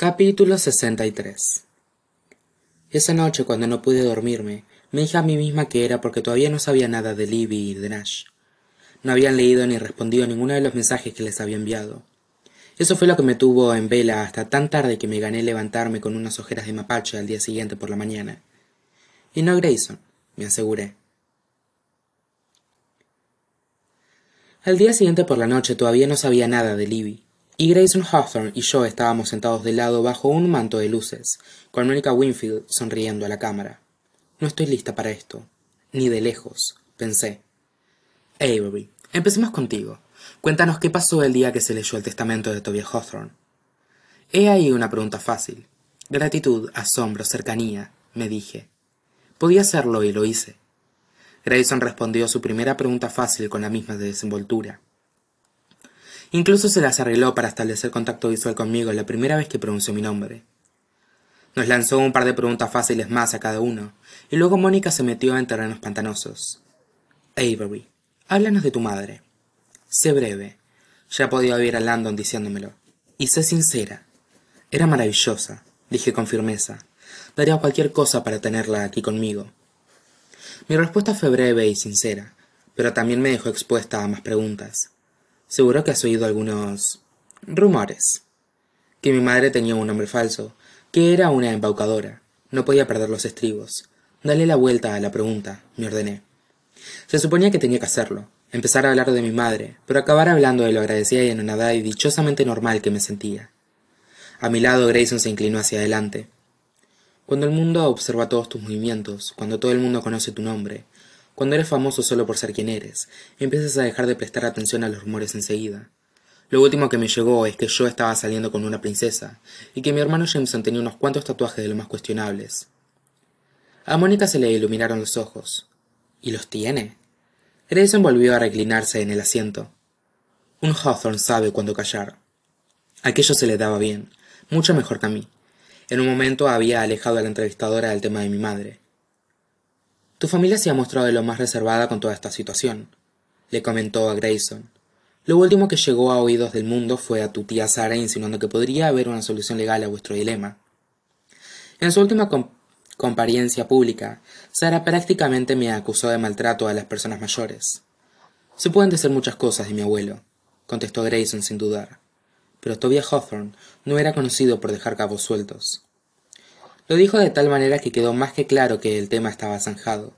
Capítulo 63 Esa noche, cuando no pude dormirme, me dije a mí misma que era porque todavía no sabía nada de Libby y de Nash. No habían leído ni respondido ninguno de los mensajes que les había enviado. Eso fue lo que me tuvo en vela hasta tan tarde que me gané levantarme con unas ojeras de mapache al día siguiente por la mañana. Y no Grayson, me aseguré. Al día siguiente por la noche todavía no sabía nada de Libby, y Grayson Hawthorne y yo estábamos sentados de lado bajo un manto de luces, con Mónica Winfield sonriendo a la cámara. No estoy lista para esto, ni de lejos, pensé. Avery, empecemos contigo. Cuéntanos qué pasó el día que se leyó el testamento de Tobias Hawthorne. He ahí una pregunta fácil. Gratitud, asombro, cercanía, me dije. Podía hacerlo y lo hice. Grayson respondió su primera pregunta fácil con la misma desenvoltura. Incluso se las arregló para establecer contacto visual conmigo la primera vez que pronunció mi nombre. Nos lanzó un par de preguntas fáciles más a cada uno, y luego Mónica se metió en terrenos pantanosos. Avery, háblanos de tu madre. Sé breve. Ya podía oír a Landon diciéndomelo. Y sé sincera. Era maravillosa, dije con firmeza. Daría cualquier cosa para tenerla aquí conmigo. Mi respuesta fue breve y sincera, pero también me dejó expuesta a más preguntas. Seguro que has oído algunos rumores. Que mi madre tenía un nombre falso, que era una embaucadora. No podía perder los estribos. Dale la vuelta a la pregunta, me ordené. Se suponía que tenía que hacerlo, empezar a hablar de mi madre, pero acabar hablando de lo agradecida y anonadada y dichosamente normal que me sentía. A mi lado Grayson se inclinó hacia adelante. Cuando el mundo observa todos tus movimientos, cuando todo el mundo conoce tu nombre, cuando eres famoso solo por ser quien eres, empiezas a dejar de prestar atención a los rumores enseguida. Lo último que me llegó es que yo estaba saliendo con una princesa, y que mi hermano Jameson tenía unos cuantos tatuajes de los más cuestionables. A Mónica se le iluminaron los ojos. ¿Y los tiene? Grayson volvió a reclinarse en el asiento. Un Hawthorne sabe cuándo callar. Aquello se le daba bien, mucho mejor que a mí. En un momento había alejado a la entrevistadora del tema de mi madre. Tu familia se ha mostrado de lo más reservada con toda esta situación, le comentó a Grayson. Lo último que llegó a oídos del mundo fue a tu tía Sara insinuando que podría haber una solución legal a vuestro dilema. En su última compariencia pública, Sara prácticamente me acusó de maltrato a las personas mayores. Se pueden decir muchas cosas de mi abuelo, contestó Grayson sin dudar, pero Tobias Hawthorne no era conocido por dejar cabos sueltos. Lo dijo de tal manera que quedó más que claro que el tema estaba zanjado.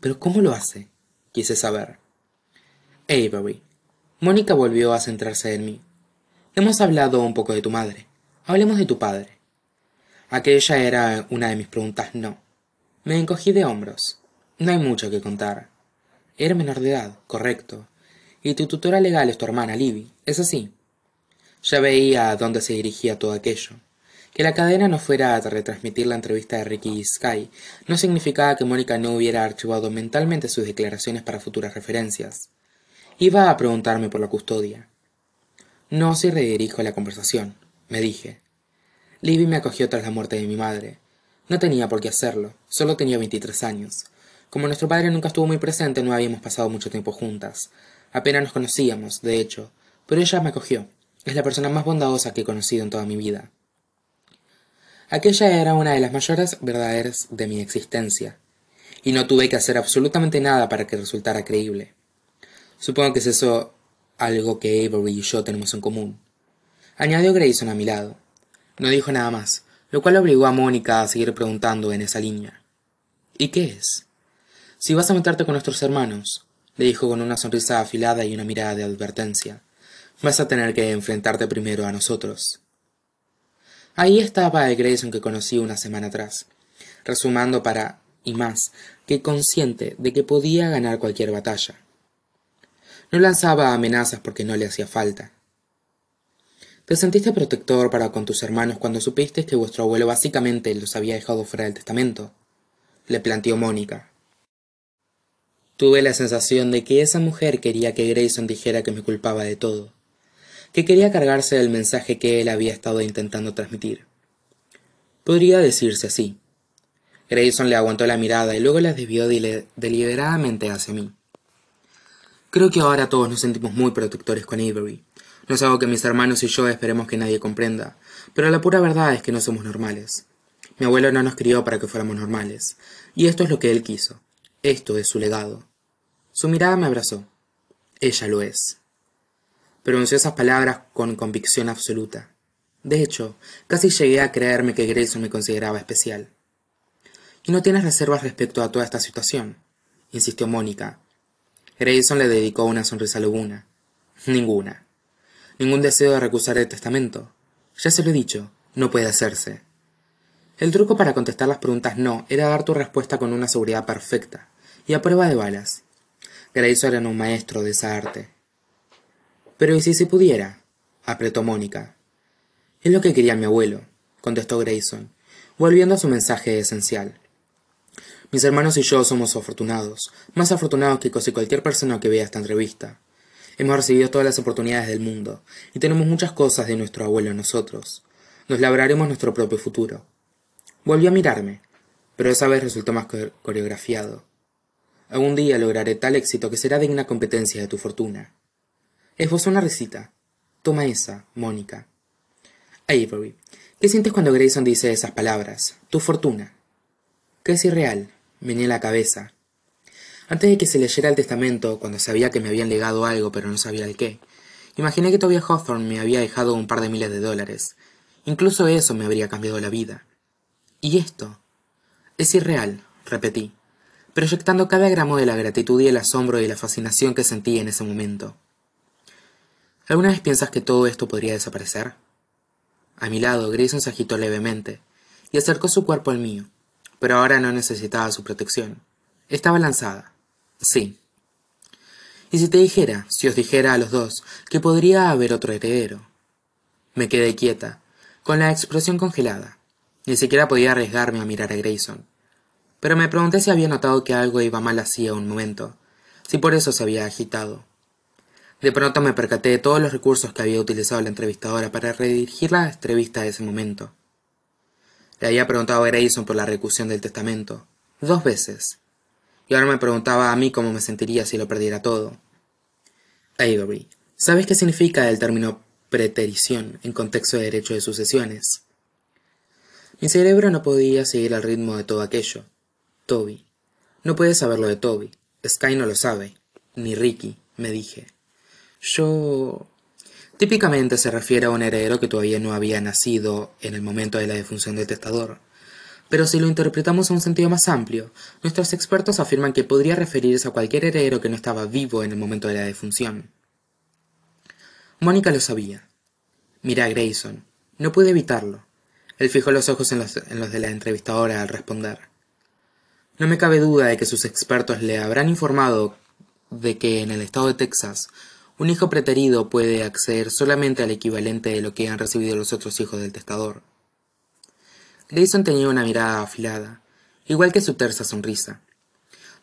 ¿Pero cómo lo hace? quise saber. Avery. Mónica volvió a centrarse en mí. Hemos hablado un poco de tu madre. Hablemos de tu padre. Aquella era una de mis preguntas no. Me encogí de hombros. No hay mucho que contar. Era menor de edad, correcto. Y tu tutora legal es tu hermana Libby, ¿es así? Ya veía a dónde se dirigía todo aquello. Que la cadena no fuera a retransmitir la entrevista de Ricky Sky no significaba que Mónica no hubiera archivado mentalmente sus declaraciones para futuras referencias. Iba a preguntarme por la custodia. No si redirijo la conversación, me dije. Libby me acogió tras la muerte de mi madre. No tenía por qué hacerlo, solo tenía veintitrés años. Como nuestro padre nunca estuvo muy presente, no habíamos pasado mucho tiempo juntas. Apenas nos conocíamos, de hecho, pero ella me acogió. Es la persona más bondadosa que he conocido en toda mi vida. Aquella era una de las mayores verdades de mi existencia, y no tuve que hacer absolutamente nada para que resultara creíble. Supongo que es eso algo que Avery y yo tenemos en común. Añadió Grayson a mi lado. No dijo nada más, lo cual obligó a Mónica a seguir preguntando en esa línea. ¿Y qué es? Si vas a meterte con nuestros hermanos, le dijo con una sonrisa afilada y una mirada de advertencia, vas a tener que enfrentarte primero a nosotros. Ahí estaba el Grayson que conocí una semana atrás, resumando para y más que consciente de que podía ganar cualquier batalla. No lanzaba amenazas porque no le hacía falta. ¿Te sentiste protector para con tus hermanos cuando supiste que vuestro abuelo básicamente los había dejado fuera del testamento? le planteó Mónica. Tuve la sensación de que esa mujer quería que Grayson dijera que me culpaba de todo que quería cargarse del mensaje que él había estado intentando transmitir. Podría decirse así. Grayson le aguantó la mirada y luego la desvió deliberadamente hacia mí. Creo que ahora todos nos sentimos muy protectores con Avery. No es algo que mis hermanos y yo esperemos que nadie comprenda, pero la pura verdad es que no somos normales. Mi abuelo no nos crió para que fuéramos normales, y esto es lo que él quiso. Esto es su legado. Su mirada me abrazó. Ella lo es. Pronunció esas palabras con convicción absoluta. De hecho, casi llegué a creerme que Grayson me consideraba especial. ¿Y no tienes reservas respecto a toda esta situación? insistió Mónica. Grayson le dedicó una sonrisa lobuna. Ninguna. Ningún deseo de recusar el testamento. Ya se lo he dicho, no puede hacerse. El truco para contestar las preguntas no era dar tu respuesta con una seguridad perfecta y a prueba de balas. Grayson era un maestro de esa arte. Pero ¿y si se pudiera? apretó Mónica. Es lo que quería mi abuelo, contestó Grayson, volviendo a su mensaje esencial. Mis hermanos y yo somos afortunados, más afortunados que casi cualquier persona que vea esta entrevista. Hemos recibido todas las oportunidades del mundo, y tenemos muchas cosas de nuestro abuelo en nosotros. Nos labraremos nuestro propio futuro. Volvió a mirarme, pero esa vez resultó más coreografiado. Algún día lograré tal éxito que será digna competencia de tu fortuna. Esbozó una risita. Toma esa, Mónica. Avery, ¿qué sientes cuando Grayson dice esas palabras? Tu fortuna. Que es irreal. Mené la cabeza. Antes de que se leyera el testamento, cuando sabía que me habían legado algo pero no sabía el qué, imaginé que Tobias Hawthorne me había dejado un par de miles de dólares. Incluso eso me habría cambiado la vida. ¿Y esto? Es irreal, repetí, proyectando cada gramo de la gratitud y el asombro y la fascinación que sentí en ese momento. ¿Alguna vez piensas que todo esto podría desaparecer? A mi lado, Grayson se agitó levemente y acercó su cuerpo al mío, pero ahora no necesitaba su protección. Estaba lanzada. Sí. ¿Y si te dijera, si os dijera a los dos, que podría haber otro heredero? Me quedé quieta, con la expresión congelada. Ni siquiera podía arriesgarme a mirar a Grayson. Pero me pregunté si había notado que algo iba mal hacía un momento, si por eso se había agitado. De pronto me percaté de todos los recursos que había utilizado la entrevistadora para redirigir la entrevista a ese momento. Le había preguntado a Grayson por la recusión del testamento, dos veces, y ahora me preguntaba a mí cómo me sentiría si lo perdiera todo. Avery, ¿sabes qué significa el término preterición en contexto de derecho de sucesiones? Mi cerebro no podía seguir el ritmo de todo aquello. Toby. No puedes saberlo de Toby. Sky no lo sabe. Ni Ricky, me dije. Yo... Típicamente se refiere a un heredero que todavía no había nacido en el momento de la defunción del testador. Pero si lo interpretamos a un sentido más amplio, nuestros expertos afirman que podría referirse a cualquier heredero que no estaba vivo en el momento de la defunción. Mónica lo sabía. Mira a Grayson. No pude evitarlo. Él fijó los ojos en los, en los de la entrevistadora al responder. No me cabe duda de que sus expertos le habrán informado de que en el estado de Texas un hijo preterido puede acceder solamente al equivalente de lo que han recibido los otros hijos del testador. Grayson tenía una mirada afilada, igual que su tersa sonrisa.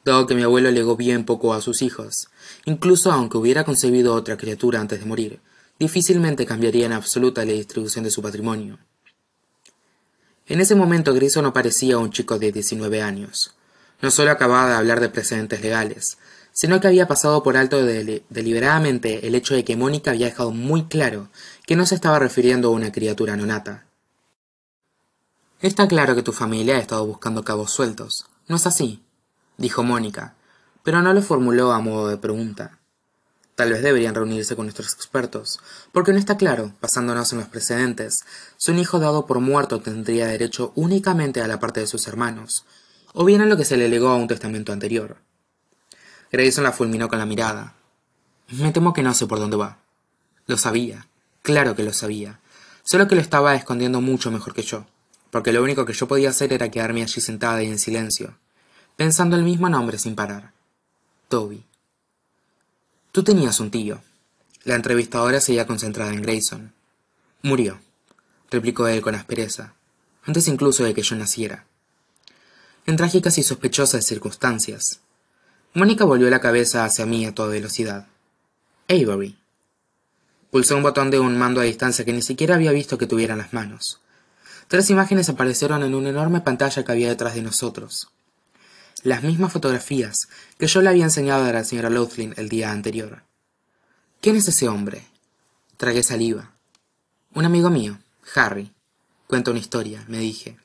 Dado que mi abuelo legó bien poco a sus hijos, incluso aunque hubiera concebido otra criatura antes de morir, difícilmente cambiaría en absoluta la distribución de su patrimonio. En ese momento Grayson no parecía un chico de diecinueve años. No solo acababa de hablar de precedentes legales, sino que había pasado por alto deliberadamente el hecho de que Mónica había dejado muy claro que no se estaba refiriendo a una criatura nonata. Está claro que tu familia ha estado buscando cabos sueltos, ¿no es así? dijo Mónica, pero no lo formuló a modo de pregunta. Tal vez deberían reunirse con nuestros expertos, porque no está claro, basándonos en los precedentes, si un hijo dado por muerto tendría derecho únicamente a la parte de sus hermanos, o bien a lo que se le legó a un testamento anterior. Grayson la fulminó con la mirada. Me temo que no sé por dónde va. Lo sabía. Claro que lo sabía. Solo que lo estaba escondiendo mucho mejor que yo, porque lo único que yo podía hacer era quedarme allí sentada y en silencio, pensando el mismo nombre sin parar. Toby. Tú tenías un tío. La entrevistadora seguía concentrada en Grayson. Murió, replicó él con aspereza, antes incluso de que yo naciera. En trágicas y sospechosas circunstancias. Mónica volvió la cabeza hacia mí a toda velocidad. Avery. Pulsó un botón de un mando a distancia que ni siquiera había visto que tuviera en las manos. Tres imágenes aparecieron en una enorme pantalla que había detrás de nosotros. Las mismas fotografías que yo le había enseñado a la señora Loughlin el día anterior. ¿Quién es ese hombre? Tragué saliva. Un amigo mío, Harry, cuenta una historia, me dije.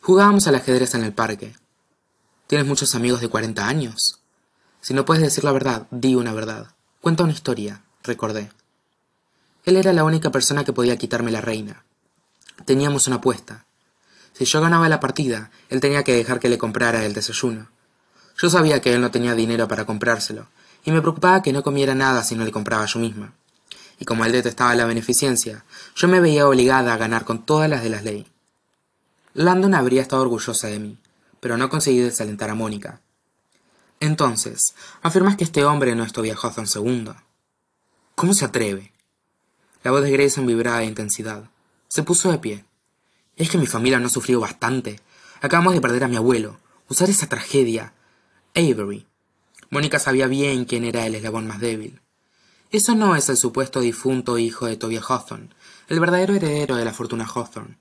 Jugábamos al ajedrez en el parque. ¿Tienes muchos amigos de cuarenta años? Si no puedes decir la verdad, di una verdad. Cuenta una historia, recordé. Él era la única persona que podía quitarme la reina. Teníamos una apuesta. Si yo ganaba la partida, él tenía que dejar que le comprara el desayuno. Yo sabía que él no tenía dinero para comprárselo, y me preocupaba que no comiera nada si no le compraba yo misma. Y como él detestaba la beneficencia, yo me veía obligada a ganar con todas las de la ley. Landon habría estado orgullosa de mí, pero no conseguí desalentar a Mónica. Entonces, afirmas que este hombre no es Tobias Hawthorne segundo. ¿Cómo se atreve? La voz de Grayson vibraba de intensidad. Se puso de pie. Es que mi familia no ha sufrido bastante. Acabamos de perder a mi abuelo. Usar esa tragedia. Avery. Mónica sabía bien quién era el eslabón más débil. Eso no es el supuesto difunto hijo de Tobias Hawthorne, el verdadero heredero de la fortuna Hawthorne.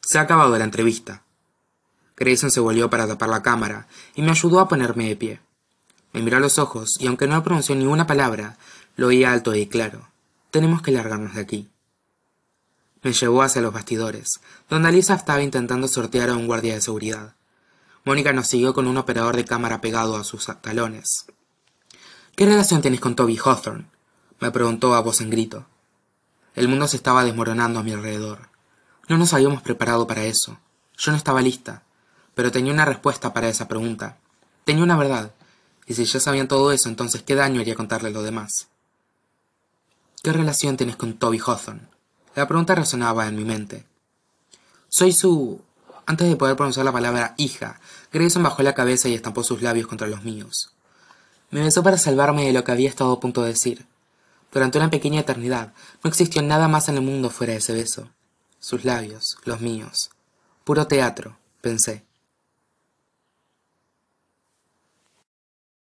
Se ha acabado la entrevista. Grayson se volvió para tapar la cámara y me ayudó a ponerme de pie. Me miró a los ojos y aunque no pronunció ni una palabra, lo oía alto y claro. Tenemos que largarnos de aquí. Me llevó hacia los bastidores, donde Alisa estaba intentando sortear a un guardia de seguridad. Mónica nos siguió con un operador de cámara pegado a sus talones. ¿Qué relación tienes con Toby Hawthorne? me preguntó a voz en grito. El mundo se estaba desmoronando a mi alrededor. No nos habíamos preparado para eso. Yo no estaba lista, pero tenía una respuesta para esa pregunta. Tenía una verdad, y si ya sabían todo eso, entonces qué daño haría contarle lo demás. ¿Qué relación tienes con Toby Hawthorne? La pregunta resonaba en mi mente. Soy su... Antes de poder pronunciar la palabra hija, Grayson bajó la cabeza y estampó sus labios contra los míos. Me besó para salvarme de lo que había estado a punto de decir. Durante una pequeña eternidad no existió nada más en el mundo fuera de ese beso. Sus labios, los míos. Puro teatro, pensé.